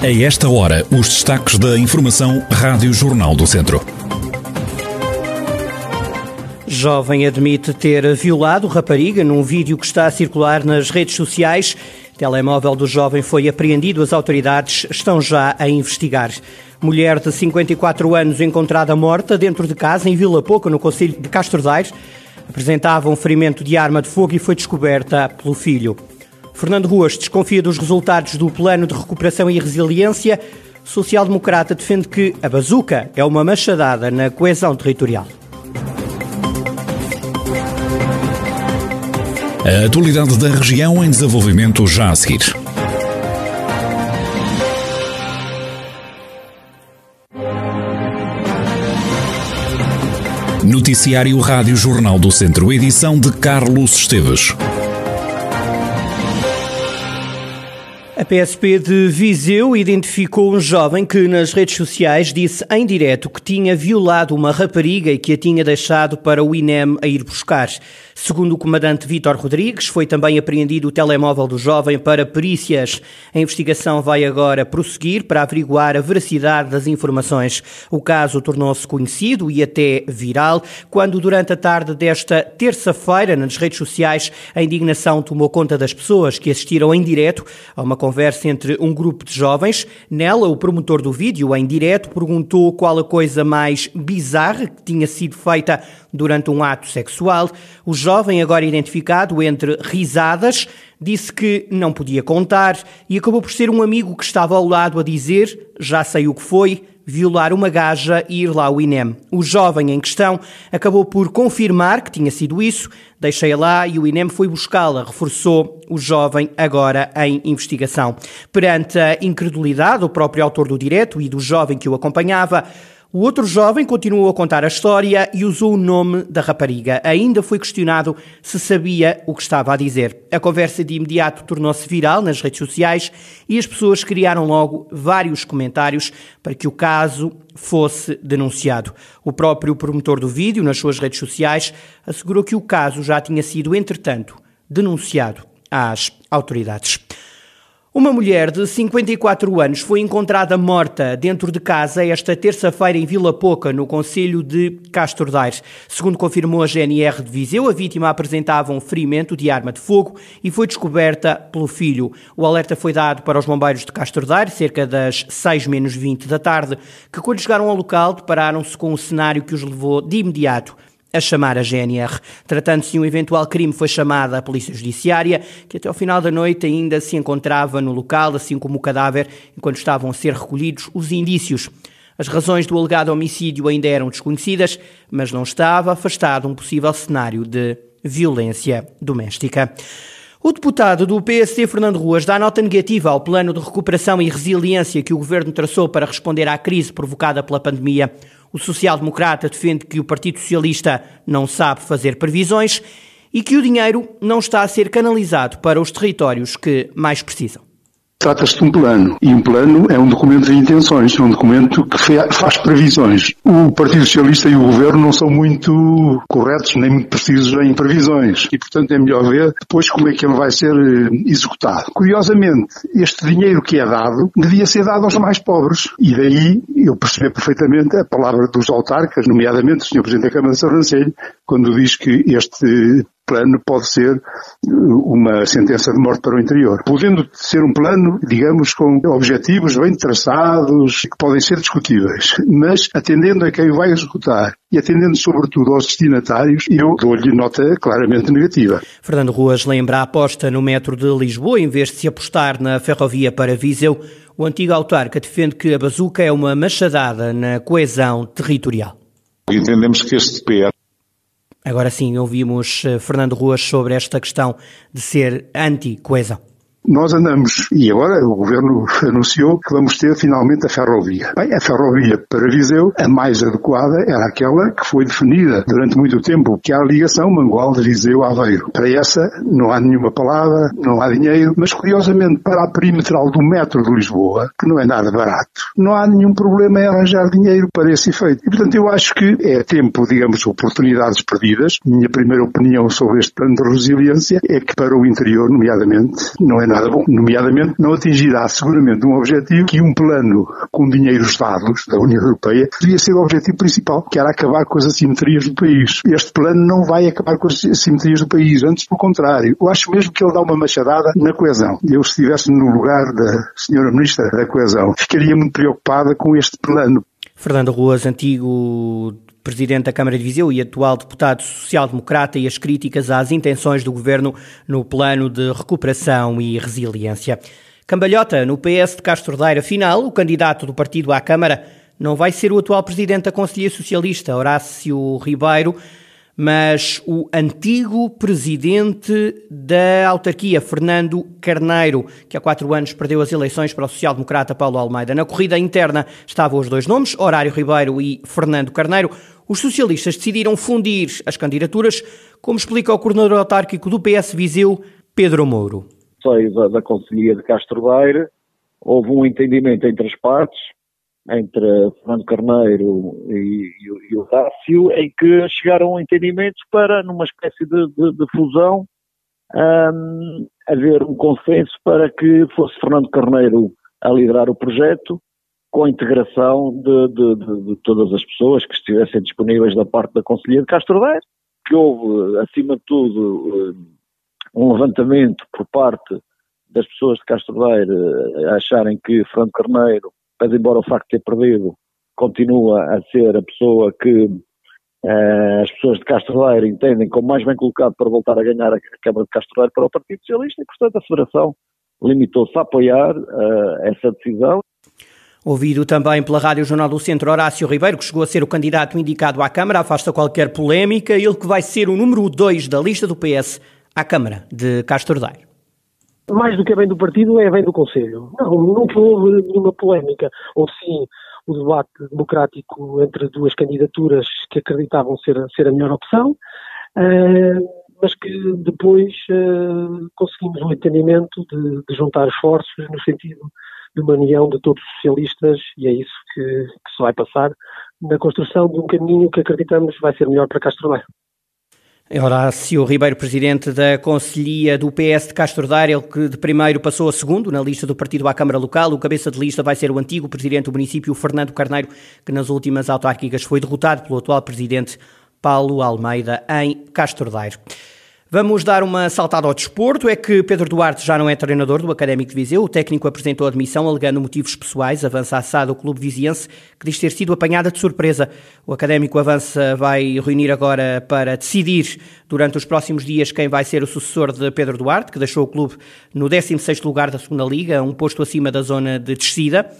A esta hora, os destaques da Informação Rádio Jornal do Centro. Jovem admite ter violado rapariga num vídeo que está a circular nas redes sociais. Telemóvel do jovem foi apreendido. As autoridades estão já a investigar. Mulher de 54 anos encontrada morta dentro de casa em Vila Pouca, no Conselho de Castro Daires, apresentava um ferimento de arma de fogo e foi descoberta pelo filho. Fernando Ruas desconfia dos resultados do Plano de Recuperação e Resiliência. Social-democrata defende que a bazuca é uma machadada na coesão territorial. A atualidade da região em desenvolvimento já a seguir. Noticiário Rádio Jornal do Centro, edição de Carlos Esteves. PSP de Viseu identificou um jovem que nas redes sociais disse em direto que tinha violado uma rapariga e que a tinha deixado para o INEM a ir buscar. Segundo o comandante Vítor Rodrigues, foi também apreendido o telemóvel do jovem para perícias. A investigação vai agora prosseguir para averiguar a veracidade das informações. O caso tornou-se conhecido e até viral quando, durante a tarde desta terça-feira, nas redes sociais, a indignação tomou conta das pessoas que assistiram em direto a uma conversa entre um grupo de jovens. Nela, o promotor do vídeo, em direto, perguntou qual a coisa mais bizarra que tinha sido feita durante um ato sexual. O jovem, agora identificado entre risadas, disse que não podia contar e acabou por ser um amigo que estava ao lado a dizer: Já sei o que foi, violar uma gaja e ir lá ao INEM. O jovem em questão acabou por confirmar que tinha sido isso, deixei-a lá e o INEM foi buscá-la, reforçou o jovem agora em investigação. Perante a incredulidade do próprio autor do direto e do jovem que o acompanhava, o outro jovem continuou a contar a história e usou o nome da rapariga. Ainda foi questionado se sabia o que estava a dizer. A conversa de imediato tornou-se viral nas redes sociais e as pessoas criaram logo vários comentários para que o caso fosse denunciado. O próprio promotor do vídeo, nas suas redes sociais, assegurou que o caso já tinha sido, entretanto, denunciado às autoridades. Uma mulher de 54 anos foi encontrada morta dentro de casa esta terça-feira em Vila Pouca, no Conselho de Castro Daires. Segundo confirmou a GNR de Viseu, a vítima apresentava um ferimento de arma de fogo e foi descoberta pelo filho. O alerta foi dado para os bombeiros de Castro Daires, cerca das 6 menos 20 da tarde, que quando chegaram ao local depararam-se com um cenário que os levou de imediato a chamar a GNR. Tratando-se de um eventual crime, foi chamada a Polícia Judiciária, que até ao final da noite ainda se encontrava no local, assim como o cadáver, enquanto estavam a ser recolhidos os indícios. As razões do alegado homicídio ainda eram desconhecidas, mas não estava afastado um possível cenário de violência doméstica. O deputado do PSD, Fernando Ruas, dá nota negativa ao plano de recuperação e resiliência que o governo traçou para responder à crise provocada pela pandemia. O social-democrata defende que o Partido Socialista não sabe fazer previsões e que o dinheiro não está a ser canalizado para os territórios que mais precisam. Trata-se de um plano, e um plano é um documento de intenções, é um documento que faz previsões. O Partido Socialista e o Governo não são muito corretos, nem muito precisos em previsões, e portanto é melhor ver depois como é que ele vai ser eh, executado. Curiosamente, este dinheiro que é dado devia ser dado aos mais pobres, e daí eu percebi perfeitamente a palavra dos autarcas, nomeadamente o Sr. Presidente da Câmara de Sobrancelho, quando diz que este plano pode ser uh, uma sentença de morte para o interior. Podendo ser um plano, digamos, com objetivos bem traçados, que podem ser discutíveis, mas atendendo a quem vai executar e atendendo sobretudo aos destinatários, eu dou-lhe nota claramente negativa. Fernando Ruas lembra a aposta no metro de Lisboa em vez de se apostar na ferrovia para Viseu. O antigo autarca defende que a bazuca é uma machadada na coesão territorial. Entendemos que este PR Agora sim, ouvimos eh, Fernando Ruas sobre esta questão de ser anti-coesão. Nós andamos, e agora o Governo anunciou que vamos ter finalmente a ferrovia. Bem, a ferrovia para Viseu, a mais adequada era aquela que foi definida durante muito tempo, que é a ligação Mangual de Viseu-Aveiro. Para essa não há nenhuma palavra, não há dinheiro, mas curiosamente para a perimetral do metro de Lisboa, que não é nada barato, não há nenhum problema em arranjar dinheiro para esse efeito. E portanto eu acho que é tempo, digamos, oportunidades perdidas. Minha primeira opinião sobre este plano de resiliência é que para o interior, nomeadamente, não é nada bom. Nomeadamente, não atingirá seguramente um objetivo que um plano com dinheiros dados da União Europeia devia ser o objetivo principal, que era acabar com as assimetrias do país. Este plano não vai acabar com as assimetrias do país, antes pelo contrário. Eu acho mesmo que ele dá uma machadada na coesão. Eu, se estivesse no lugar da senhora Ministra da Coesão, ficaria muito preocupada com este plano. Fernando Ruas, antigo presidente da Câmara de Viseu e atual deputado social-democrata, e as críticas às intenções do governo no plano de recuperação e resiliência. Cambalhota, no PS de Castro Daire, afinal, o candidato do partido à Câmara não vai ser o atual presidente da Conselhia Socialista, Horácio Ribeiro, mas o antigo presidente da autarquia, Fernando Carneiro, que há quatro anos perdeu as eleições para o social-democrata Paulo Almeida. Na corrida interna estavam os dois nomes, Horário Ribeiro e Fernando Carneiro. Os socialistas decidiram fundir as candidaturas, como explica o coordenador autárquico do PS Viseu, Pedro Mouro. Sei da, da Conselhia de Castro Daire, houve um entendimento entre as partes, entre Fernando Carneiro e, e, e o Dácio, em que chegaram a entendimentos para, numa espécie de, de, de fusão, um, haver um consenso para que fosse Fernando Carneiro a liderar o projeto, com a integração de, de, de, de todas as pessoas que estivessem disponíveis da parte da Conselhia de Castro Daire, que houve, acima de tudo, um levantamento por parte das pessoas de Castro Daire acharem que Fernando Carneiro mas embora o facto de ter perdido, continua a ser a pessoa que uh, as pessoas de Castroeiro entendem como mais bem colocado para voltar a ganhar a Câmara de Castroeiro para o Partido Socialista e, portanto, a Federação limitou-se a apoiar essa decisão. Ouvido também pela Rádio Jornal do Centro, Horácio Ribeiro, que chegou a ser o candidato indicado à Câmara, afasta qualquer polémica, ele que vai ser o número 2 da lista do PS à Câmara de Castro Daire mais do que é bem do partido, é bem do Conselho. Não, nunca houve nenhuma polémica. Houve sim o debate democrático entre duas candidaturas que acreditavam ser, ser a melhor opção, uh, mas que depois uh, conseguimos um entendimento de, de, juntar esforços no sentido de uma união de todos os socialistas e é isso que, que se vai passar na construção de um caminho que acreditamos vai ser melhor para Castro Daire. Horácio Ribeiro, presidente da Conselhia do PS de Castro Daire, que de primeiro passou a segundo na lista do partido à Câmara Local. O cabeça de lista vai ser o antigo presidente do município, Fernando Carneiro, que nas últimas autárquicas foi derrotado pelo atual presidente Paulo Almeida em Castro Daire. Vamos dar uma saltada ao desporto. É que Pedro Duarte já não é treinador do Académico de Viseu. O técnico apresentou admissão alegando motivos pessoais. Avança assado o clube viziense, que diz ter sido apanhada de surpresa. O Académico avança vai reunir agora para decidir durante os próximos dias quem vai ser o sucessor de Pedro Duarte, que deixou o clube no 16º lugar da segunda Liga, um posto acima da zona de descida.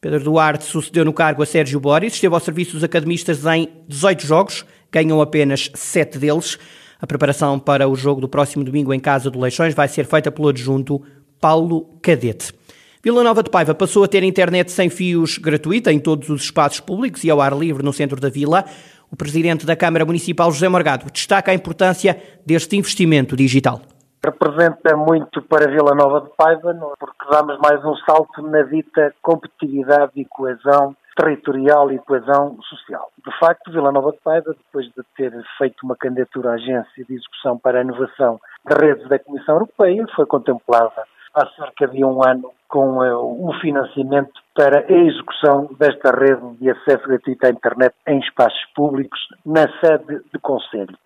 Pedro Duarte sucedeu no cargo a Sérgio Boris, esteve ao serviço dos academistas em 18 jogos, ganham apenas 7 deles. A preparação para o jogo do próximo domingo em casa do Leixões vai ser feita pelo adjunto Paulo Cadete. Vila Nova de Paiva passou a ter internet sem fios gratuita em todos os espaços públicos e ao ar livre no centro da vila. O presidente da Câmara Municipal, José Morgado, destaca a importância deste investimento digital. Representa muito para Vila Nova de Paiva, porque damos mais um salto na dita competitividade e coesão territorial e coesão social. De facto, Vila Nova de Paiva, depois de ter feito uma candidatura à Agência de Execução para a Inovação de Redes da Comissão Europeia, foi contemplada há cerca de um ano com uh, um financiamento para a execução desta rede de acesso gratuito à internet em espaços públicos na sede do Conselho.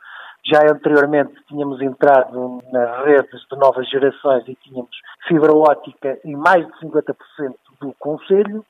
Já anteriormente tínhamos entrado nas redes de novas gerações e tínhamos fibra ótica em mais de 50% do Conselho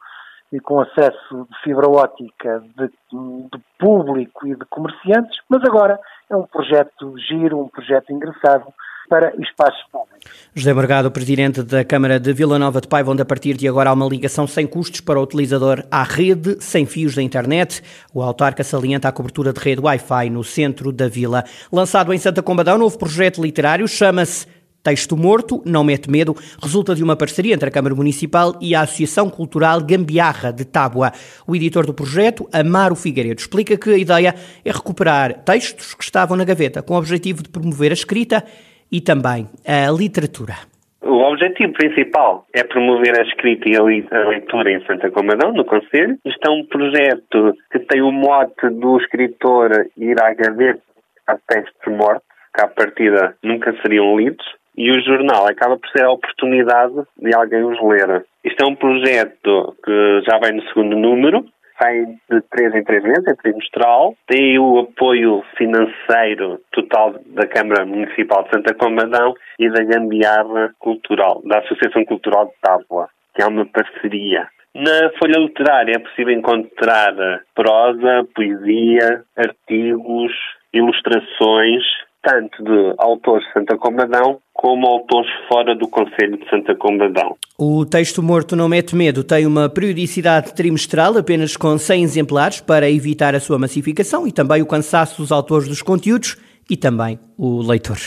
e com acesso de fibra ótica de, de, público e de comerciantes, mas agora é um projeto giro, um projeto engraçado para espaços públicos. José Morgado, presidente da Câmara de Vila Nova de Paiva, onde a partir de agora há uma ligação sem custos para o utilizador à rede, sem fios da internet. O autarca salienta a cobertura de rede Wi-Fi no centro da vila. Lançado em Santa Combadão, novo projeto literário chama-se Texto Morto, Não Mete Medo, resulta de uma parceria entre a Câmara Municipal e a Associação Cultural Gambiarra de Tábua. O editor do projeto, Amaro Figueiredo, explica que a ideia é recuperar textos que estavam na gaveta, com o objetivo de promover a escrita e também a literatura. O objetivo principal é promover a escrita e a leitura em Santa Comadão, no Conselho. Isto é um projeto que tem o mote do escritor ir à gaveta a textos mortos que à partida nunca seriam lidos. E o jornal acaba por ser a oportunidade de alguém os ler. Isto é um projeto que já vai no segundo número, sai de três em três meses, é trimestral, tem o apoio financeiro total da Câmara Municipal de Santa Combadão e da Gambiarra Cultural, da Associação Cultural de Távola, que é uma parceria. Na folha literária é possível encontrar prosa, poesia, artigos, ilustrações, tanto de autores de Santa Combadão como autores fora do Conselho de Santa Combadão. O texto Morto Não Mete Medo tem uma periodicidade trimestral apenas com 100 exemplares para evitar a sua massificação e também o cansaço dos autores dos conteúdos e também o leitor.